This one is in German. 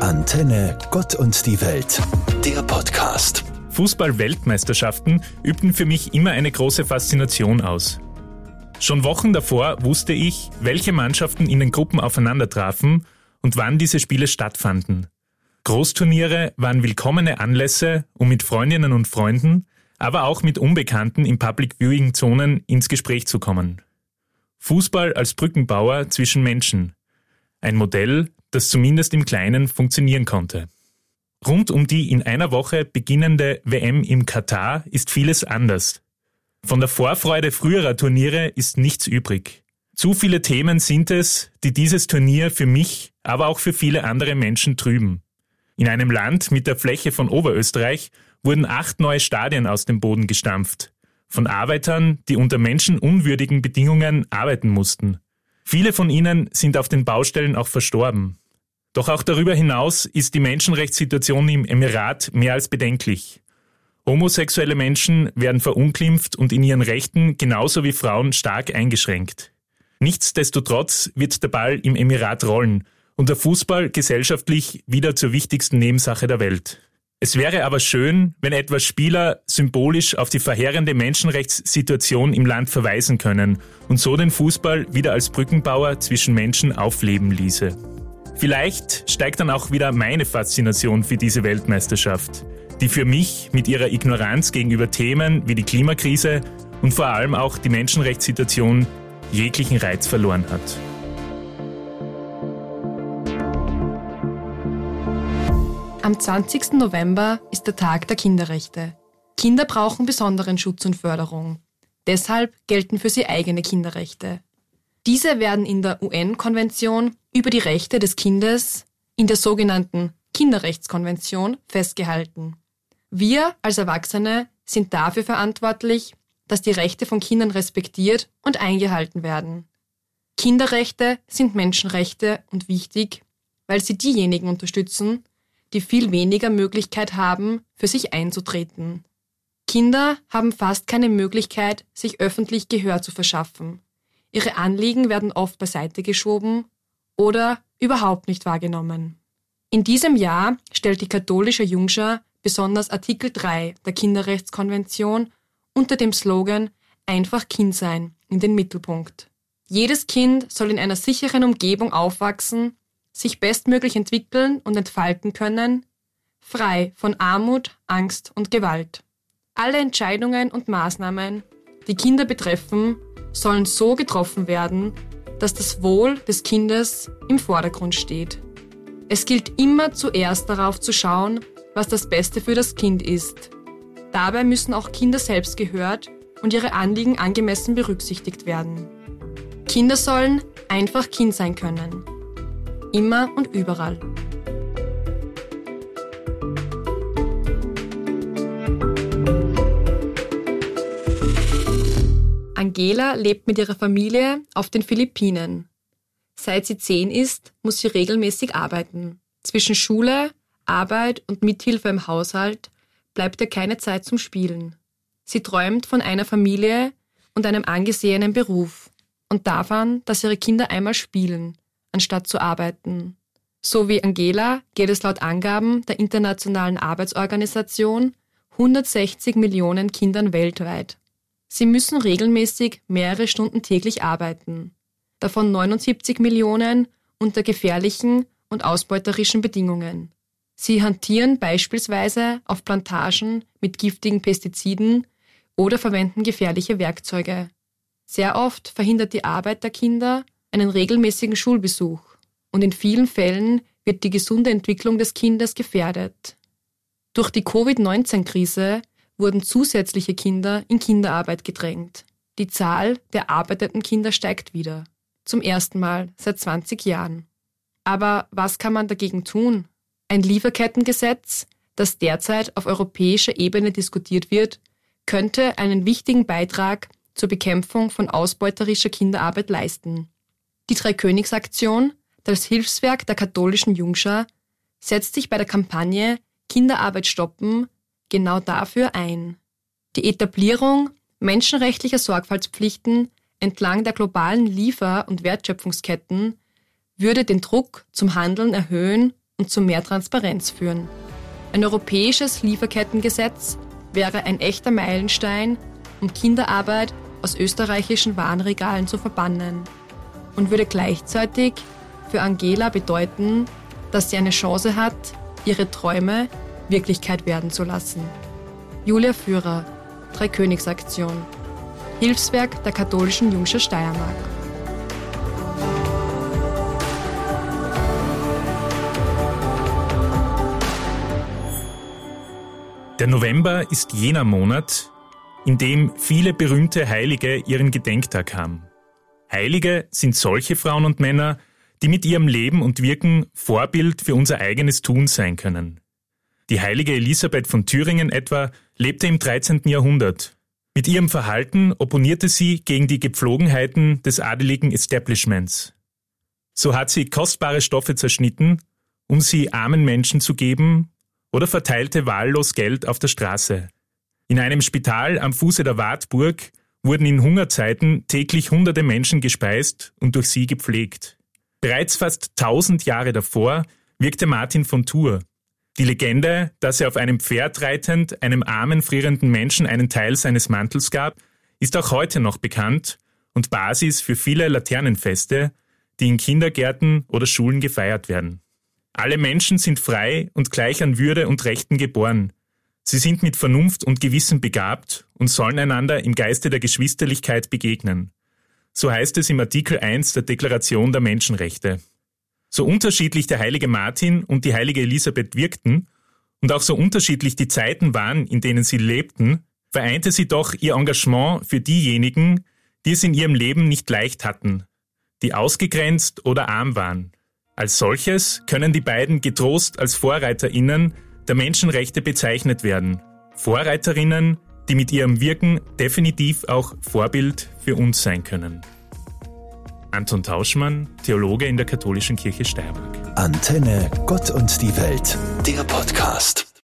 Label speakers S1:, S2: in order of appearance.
S1: Antenne Gott und die Welt, der Podcast.
S2: Fußball-Weltmeisterschaften übten für mich immer eine große Faszination aus. Schon Wochen davor wusste ich, welche Mannschaften in den Gruppen aufeinander trafen und wann diese Spiele stattfanden. Großturniere waren willkommene Anlässe, um mit Freundinnen und Freunden, aber auch mit Unbekannten in Public Viewing Zonen ins Gespräch zu kommen. Fußball als Brückenbauer zwischen Menschen. Ein Modell, das zumindest im Kleinen funktionieren konnte. Rund um die in einer Woche beginnende WM im Katar ist vieles anders. Von der Vorfreude früherer Turniere ist nichts übrig. Zu viele Themen sind es, die dieses Turnier für mich, aber auch für viele andere Menschen trüben. In einem Land mit der Fläche von Oberösterreich wurden acht neue Stadien aus dem Boden gestampft. Von Arbeitern, die unter menschenunwürdigen Bedingungen arbeiten mussten. Viele von ihnen sind auf den Baustellen auch verstorben. Doch auch darüber hinaus ist die Menschenrechtssituation im Emirat mehr als bedenklich. Homosexuelle Menschen werden verunglimpft und in ihren Rechten genauso wie Frauen stark eingeschränkt. Nichtsdestotrotz wird der Ball im Emirat rollen und der Fußball gesellschaftlich wieder zur wichtigsten Nebensache der Welt. Es wäre aber schön, wenn etwa Spieler symbolisch auf die verheerende Menschenrechtssituation im Land verweisen können und so den Fußball wieder als Brückenbauer zwischen Menschen aufleben ließe. Vielleicht steigt dann auch wieder meine Faszination für diese Weltmeisterschaft, die für mich mit ihrer Ignoranz gegenüber Themen wie die Klimakrise und vor allem auch die Menschenrechtssituation jeglichen Reiz verloren hat.
S3: Am 20. November ist der Tag der Kinderrechte. Kinder brauchen besonderen Schutz und Förderung. Deshalb gelten für sie eigene Kinderrechte. Diese werden in der UN-Konvention über die Rechte des Kindes in der sogenannten Kinderrechtskonvention festgehalten. Wir als Erwachsene sind dafür verantwortlich, dass die Rechte von Kindern respektiert und eingehalten werden. Kinderrechte sind Menschenrechte und wichtig, weil sie diejenigen unterstützen, die viel weniger Möglichkeit haben, für sich einzutreten. Kinder haben fast keine Möglichkeit, sich öffentlich Gehör zu verschaffen. Ihre Anliegen werden oft beiseite geschoben oder überhaupt nicht wahrgenommen. In diesem Jahr stellt die katholische Jungschar besonders Artikel 3 der Kinderrechtskonvention unter dem Slogan Einfach Kind sein in den Mittelpunkt. Jedes Kind soll in einer sicheren Umgebung aufwachsen, sich bestmöglich entwickeln und entfalten können, frei von Armut, Angst und Gewalt. Alle Entscheidungen und Maßnahmen, die Kinder betreffen, sollen so getroffen werden, dass das Wohl des Kindes im Vordergrund steht. Es gilt immer zuerst darauf zu schauen, was das Beste für das Kind ist. Dabei müssen auch Kinder selbst gehört und ihre Anliegen angemessen berücksichtigt werden. Kinder sollen einfach Kind sein können. Immer und überall. Angela lebt mit ihrer Familie auf den Philippinen. Seit sie zehn ist, muss sie regelmäßig arbeiten. Zwischen Schule, Arbeit und Mithilfe im Haushalt bleibt ihr keine Zeit zum Spielen. Sie träumt von einer Familie und einem angesehenen Beruf und davon, dass ihre Kinder einmal spielen, anstatt zu arbeiten. So wie Angela geht es laut Angaben der Internationalen Arbeitsorganisation 160 Millionen Kindern weltweit. Sie müssen regelmäßig mehrere Stunden täglich arbeiten, davon 79 Millionen unter gefährlichen und ausbeuterischen Bedingungen. Sie hantieren beispielsweise auf Plantagen mit giftigen Pestiziden oder verwenden gefährliche Werkzeuge. Sehr oft verhindert die Arbeit der Kinder einen regelmäßigen Schulbesuch und in vielen Fällen wird die gesunde Entwicklung des Kindes gefährdet. Durch die Covid-19-Krise wurden zusätzliche Kinder in Kinderarbeit gedrängt. Die Zahl der arbeitenden Kinder steigt wieder. Zum ersten Mal seit 20 Jahren. Aber was kann man dagegen tun? Ein Lieferkettengesetz, das derzeit auf europäischer Ebene diskutiert wird, könnte einen wichtigen Beitrag zur Bekämpfung von ausbeuterischer Kinderarbeit leisten. Die Dreikönigsaktion, das Hilfswerk der katholischen Jungschar, setzt sich bei der Kampagne Kinderarbeit stoppen genau dafür ein. Die Etablierung menschenrechtlicher Sorgfaltspflichten entlang der globalen Liefer- und Wertschöpfungsketten würde den Druck zum Handeln erhöhen und zu mehr Transparenz führen. Ein europäisches Lieferkettengesetz wäre ein echter Meilenstein, um Kinderarbeit aus österreichischen Warenregalen zu verbannen und würde gleichzeitig für Angela bedeuten, dass sie eine Chance hat, ihre Träume Wirklichkeit werden zu lassen. Julia Führer, Dreikönigsaktion, Hilfswerk der katholischen Jungscher Steiermark.
S2: Der November ist jener Monat, in dem viele berühmte Heilige ihren Gedenktag haben. Heilige sind solche Frauen und Männer, die mit ihrem Leben und Wirken Vorbild für unser eigenes Tun sein können. Die heilige Elisabeth von Thüringen etwa lebte im 13. Jahrhundert. Mit ihrem Verhalten opponierte sie gegen die Gepflogenheiten des adeligen Establishments. So hat sie kostbare Stoffe zerschnitten, um sie armen Menschen zu geben, oder verteilte wahllos Geld auf der Straße. In einem Spital am Fuße der Wartburg wurden in Hungerzeiten täglich hunderte Menschen gespeist und durch sie gepflegt. Bereits fast tausend Jahre davor wirkte Martin von Tours. Die Legende, dass er auf einem Pferd reitend einem armen, frierenden Menschen einen Teil seines Mantels gab, ist auch heute noch bekannt und Basis für viele Laternenfeste, die in Kindergärten oder Schulen gefeiert werden. Alle Menschen sind frei und gleich an Würde und Rechten geboren. Sie sind mit Vernunft und Gewissen begabt und sollen einander im Geiste der Geschwisterlichkeit begegnen. So heißt es im Artikel 1 der Deklaration der Menschenrechte. So unterschiedlich der heilige Martin und die heilige Elisabeth wirkten und auch so unterschiedlich die Zeiten waren, in denen sie lebten, vereinte sie doch ihr Engagement für diejenigen, die es in ihrem Leben nicht leicht hatten, die ausgegrenzt oder arm waren. Als solches können die beiden getrost als Vorreiterinnen der Menschenrechte bezeichnet werden. Vorreiterinnen, die mit ihrem Wirken definitiv auch Vorbild für uns sein können. Anton Tauschmann, Theologe in der Katholischen Kirche Steiermark.
S1: Antenne Gott und die Welt, der Podcast.